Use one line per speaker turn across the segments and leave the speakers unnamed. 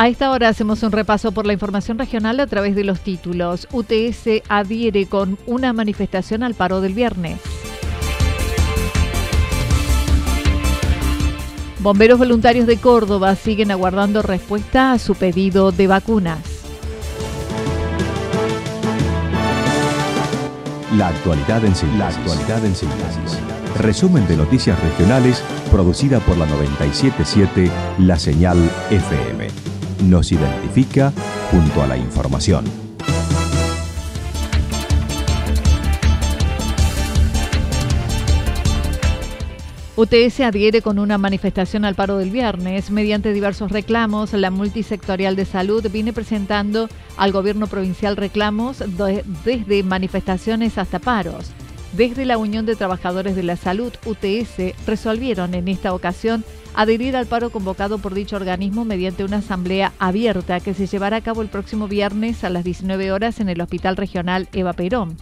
A esta hora hacemos un repaso por la información regional a través de los títulos. UTS adhiere con una manifestación al paro del viernes. Bomberos voluntarios de Córdoba siguen aguardando respuesta a su pedido de vacunas.
La actualidad en síntesis. La actualidad en síntesis. Resumen de noticias regionales producida por la 977 La Señal FM. Nos identifica junto a la información.
UTS adhiere con una manifestación al paro del viernes. Mediante diversos reclamos, la multisectorial de salud viene presentando al gobierno provincial reclamos desde manifestaciones hasta paros. Desde la Unión de Trabajadores de la Salud, UTS, resolvieron en esta ocasión adherir al paro convocado por dicho organismo mediante una asamblea abierta que se llevará a cabo el próximo viernes a las 19 horas en el Hospital Regional Eva Perón.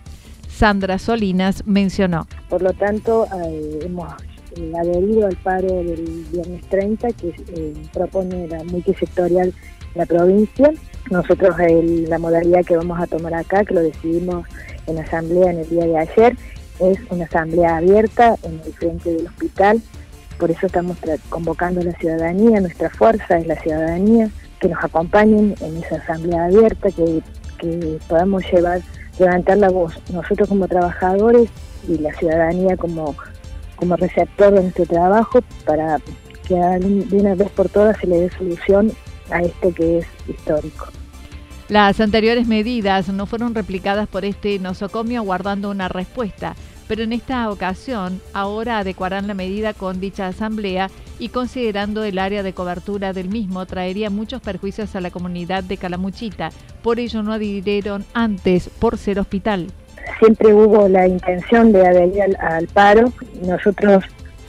Sandra Solinas mencionó.
Por lo tanto, eh, hemos eh, adherido al paro del viernes 30 que eh, propone la multisectorial la provincia. Nosotros la modalidad que vamos a tomar acá, que lo decidimos en asamblea en el día de ayer, es una asamblea abierta en el frente del hospital. Por eso estamos convocando a la ciudadanía, nuestra fuerza es la ciudadanía, que nos acompañen en esa asamblea abierta, que, podamos llevar, levantar la voz nosotros como trabajadores y la ciudadanía como como receptor de nuestro trabajo para que de una vez por todas se le dé solución a esto que es histórico.
Las anteriores medidas no fueron replicadas por este nosocomio aguardando una respuesta, pero en esta ocasión ahora adecuarán la medida con dicha asamblea y considerando el área de cobertura del mismo traería muchos perjuicios a la comunidad de Calamuchita, por ello no adhirieron antes por ser hospital
siempre hubo la intención de adherir al, paro. Nosotros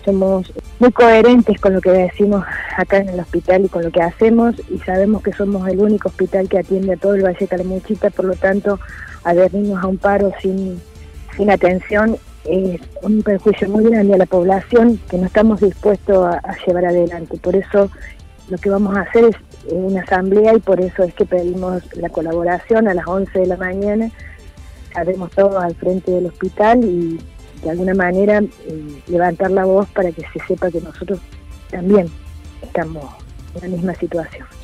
somos muy coherentes con lo que decimos acá en el hospital y con lo que hacemos y sabemos que somos el único hospital que atiende a todo el Valle de Calamuchita, por lo tanto, adherirnos a un paro sin, sin atención es un perjuicio muy grande a la población que no estamos dispuestos a, llevar adelante. Por eso lo que vamos a hacer es una asamblea y por eso es que pedimos la colaboración a las 11 de la mañana haremos todos al frente del hospital y de alguna manera eh, levantar la voz para que se sepa que nosotros también estamos en la misma situación.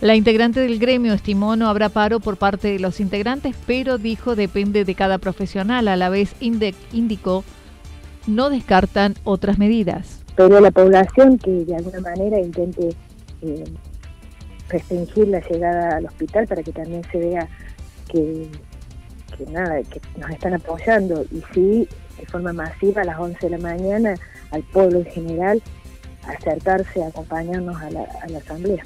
La integrante del gremio estimó no habrá paro por parte de los integrantes, pero dijo depende de cada profesional. A la vez indicó no descartan otras medidas.
Pero la población que de alguna manera intente eh, restringir la llegada al hospital para que también se vea que nada, que nos están apoyando y sí, de forma masiva a las 11 de la mañana al pueblo en general acercarse a acompañarnos a la, asamblea.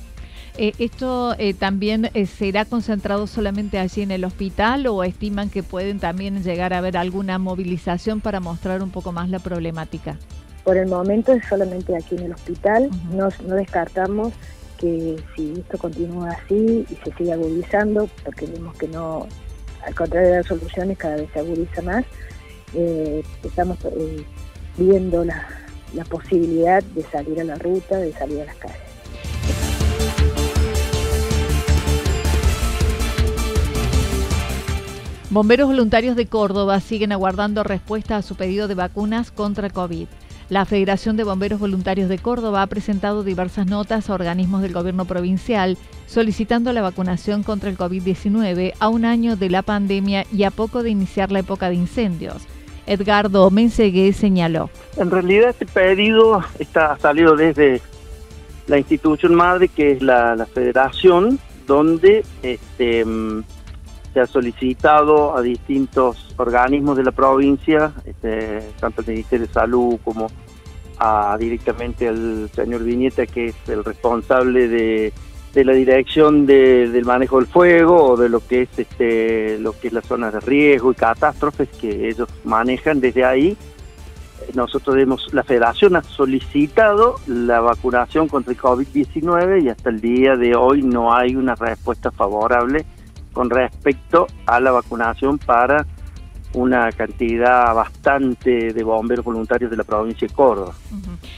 Eh, ¿Esto eh, también eh, será concentrado solamente allí en el hospital o estiman que pueden también llegar a haber alguna movilización para mostrar un poco más la problemática?
Por el momento es solamente aquí en el hospital, no, no descartamos que si esto continúa así y se sigue agudizando, porque vemos que no, al contrario de las soluciones, cada vez se agudiza más. Estamos viendo la, la posibilidad de salir a la ruta, de salir a las calles.
Bomberos voluntarios de Córdoba siguen aguardando respuesta a su pedido de vacunas contra COVID. La Federación de Bomberos Voluntarios de Córdoba ha presentado diversas notas a organismos del gobierno provincial solicitando la vacunación contra el COVID-19 a un año de la pandemia y a poco de iniciar la época de incendios. Edgardo Mensegué señaló.
En realidad este pedido está salido desde la institución madre que es la, federación, donde este, mm, se ha solicitado a distintos organismos de la provincia, este, tanto el Ministerio de Salud como a, directamente al señor Viñeta, que es el responsable de, la dirección del manejo del fuego o de lo que es este lo que es las zonas de riesgo y catástrofes que ellos manejan desde ahí. Nosotros hemos, la federación ha solicitado la vacunación contra el COVID-19 y hasta el día de hoy no hay una respuesta favorable con respecto a la vacunación para una cantidad bastante de bomberos voluntarios de la provincia de Córdoba.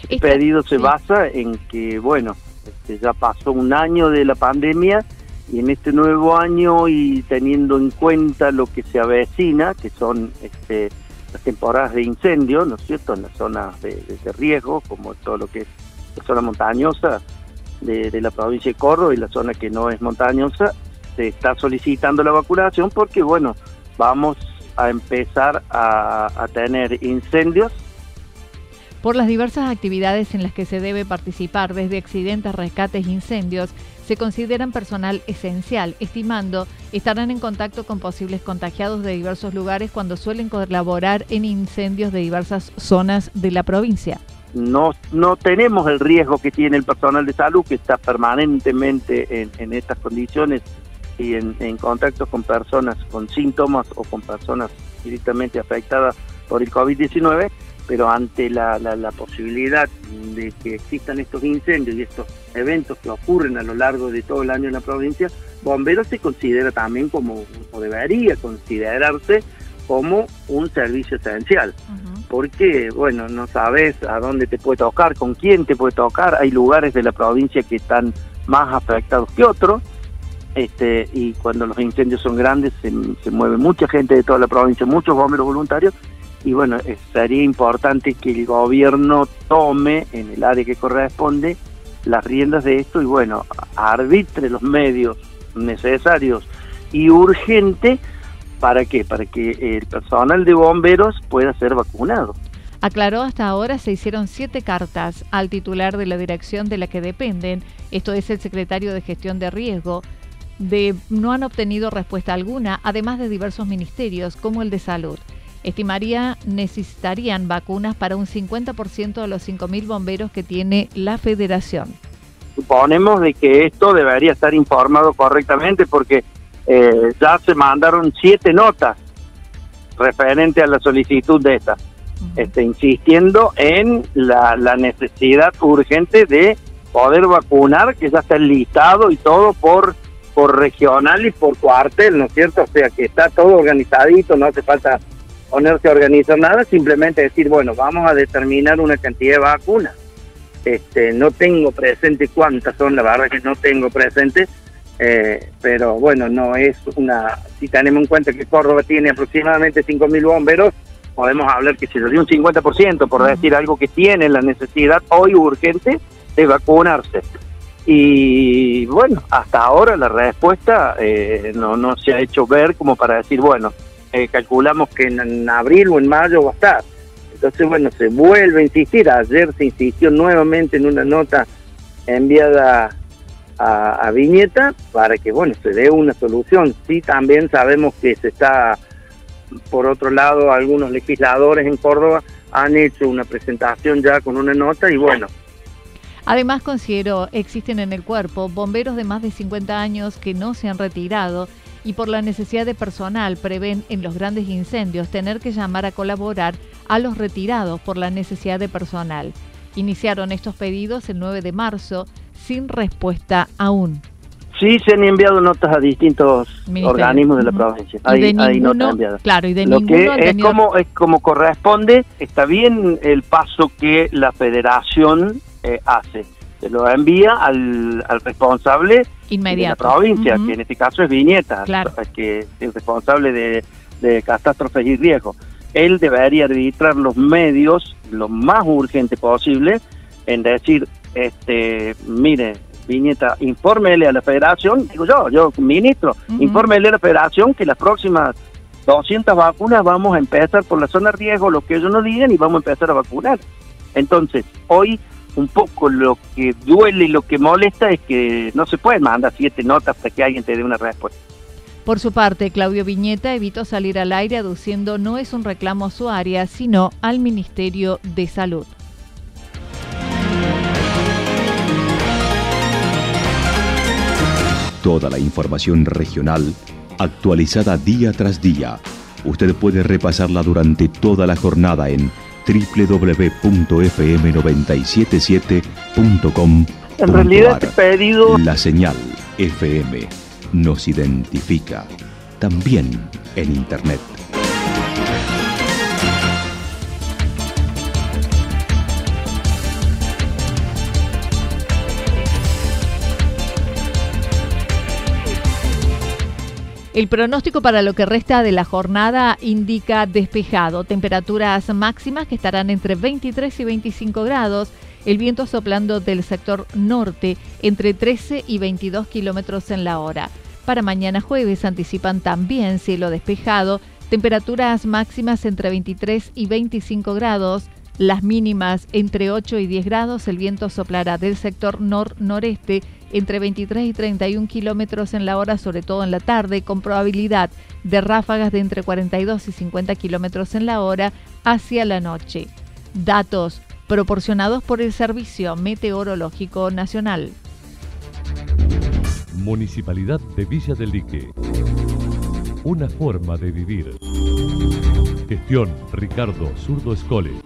El pedido se basa en que, bueno, este, ya pasó un año de la pandemia y en este nuevo año y teniendo en cuenta lo que se avecina, que son este, las temporadas de incendio, ¿no es cierto?, en las zonas de, riesgo, como todo lo que es la zona montañosa de, la provincia de Córdoba y la zona que no es montañosa, se está solicitando la vacunación porque, bueno, vamos a empezar a, a tener incendios
por las diversas actividades en las que se debe participar, desde accidentes, rescates, incendios, se consideran personal esencial, estimando estarán en contacto con posibles contagiados de diversos lugares cuando suelen colaborar en incendios de diversas zonas de la provincia.
No, no tenemos el riesgo que tiene el personal de salud que está permanentemente en, en estas condiciones y en, en contacto con personas con síntomas o con personas directamente afectadas por el COVID-19 pero ante la, la, posibilidad de que existan estos incendios y estos eventos que ocurren a lo largo de todo el año en la provincia, bomberos se considera también como, o debería considerarse como un servicio esencial. Porque, bueno, no sabes a dónde te puede tocar, con quién te puede tocar, hay lugares de la provincia que están más afectados que otros, este, y cuando los incendios son grandes se, mueve mucha gente de toda la provincia, muchos bomberos voluntarios, y bueno, sería importante que el gobierno tome en el área que corresponde las riendas de esto y bueno, arbitre los medios necesarios y urgente para que para que el personal de bomberos pueda ser vacunado.
Aclaró hasta ahora se hicieron siete cartas al titular de la dirección de la que dependen, esto es el secretario de gestión de riesgo, de no han obtenido respuesta alguna, además de diversos ministerios como el de salud. Estimaría necesitarían vacunas para un 50% de los 5.000 bomberos que tiene la federación.
Suponemos de que esto debería estar informado correctamente porque eh, ya se mandaron siete notas referente a la solicitud de esta, este, insistiendo en la, la necesidad urgente de poder vacunar, que ya está listado y todo por por regional y por cuartel, ¿no es cierto? O sea que está todo organizadito, no hace falta ponerse a organizar nada, simplemente decir, bueno, vamos a determinar una cantidad de vacunas. Este, no tengo presente cuántas son, la verdad que no tengo presente, eh, pero bueno, no es una, si tenemos en cuenta que Córdoba tiene aproximadamente 5.000 bomberos, podemos hablar que se dio un 50%, por decir algo que tiene la necesidad hoy urgente de vacunarse. Y bueno, hasta ahora la respuesta eh, no, no se ha hecho ver como para decir, bueno, eh, calculamos que en, abril o en mayo va a estar. Entonces, bueno, se vuelve a insistir. Ayer se insistió nuevamente en una nota enviada a, Viñeta para que, bueno, se dé una solución. Sí, también sabemos que se está, por otro lado, algunos legisladores en Córdoba han hecho una presentación ya con una nota y bueno,
Además, considero existen en el cuerpo bomberos de más de 50 años que no se han retirado y por la necesidad de personal prevén en los grandes incendios tener que llamar a colaborar a los retirados por la necesidad de personal. Iniciaron estos pedidos el 9 de marzo sin respuesta aún.
Sí, se han enviado notas a distintos organismos de la provincia.
Hay, notas enviadas. Claro, y de
Lo que es como es como corresponde. Está bien el paso que la Federación eh, hace. Se lo envía al, responsable
de la
provincia, que en este caso es Viñeta, que es el responsable de, de catástrofes y riesgos. Él debería arbitrar los medios lo más urgente posible en decir, este, mire, Viñeta, infórmele a la federación, digo yo, yo ministro, infórmele a la federación que las próximas 200 vacunas vamos a empezar por la zona de riesgo, lo que ellos nos digan, y vamos a empezar a vacunar. Entonces, hoy un poco lo que duele y lo que molesta es que no se pueden mandar siete notas para que alguien te dé una respuesta.
Por su parte, Claudio Viñeta evitó salir al aire aduciendo no es un reclamo a su área, sino al Ministerio de Salud.
Toda la información regional actualizada día tras día. Usted puede repasarla durante toda la jornada en www.fm977.com.
En realidad he pedido...
La señal FM nos identifica también en Internet.
El pronóstico para lo que resta de la jornada indica despejado, temperaturas máximas que estarán entre 23 y 25 grados, el viento soplando del sector norte entre 13 y 22 kilómetros en la hora. Para mañana jueves anticipan también cielo despejado, temperaturas máximas entre 23 y 25 grados, las mínimas entre 8 y 10 grados, el viento soplará del sector nor-noreste entre 23 y 31 kilómetros en la hora, sobre todo en la tarde, con probabilidad de ráfagas de entre 42 y 50 kilómetros en la hora hacia la noche. Datos proporcionados por el Servicio Meteorológico Nacional.
Municipalidad de Villa del Lique. Una forma de vivir. Gestión Ricardo Zurdo Escole.